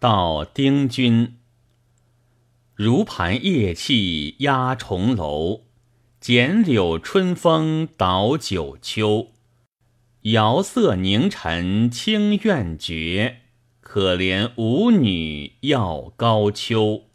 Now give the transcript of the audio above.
到丁君。如盘夜气压重楼，剪柳春风倒九秋。瑶色凝尘清怨绝，可怜舞女要高秋。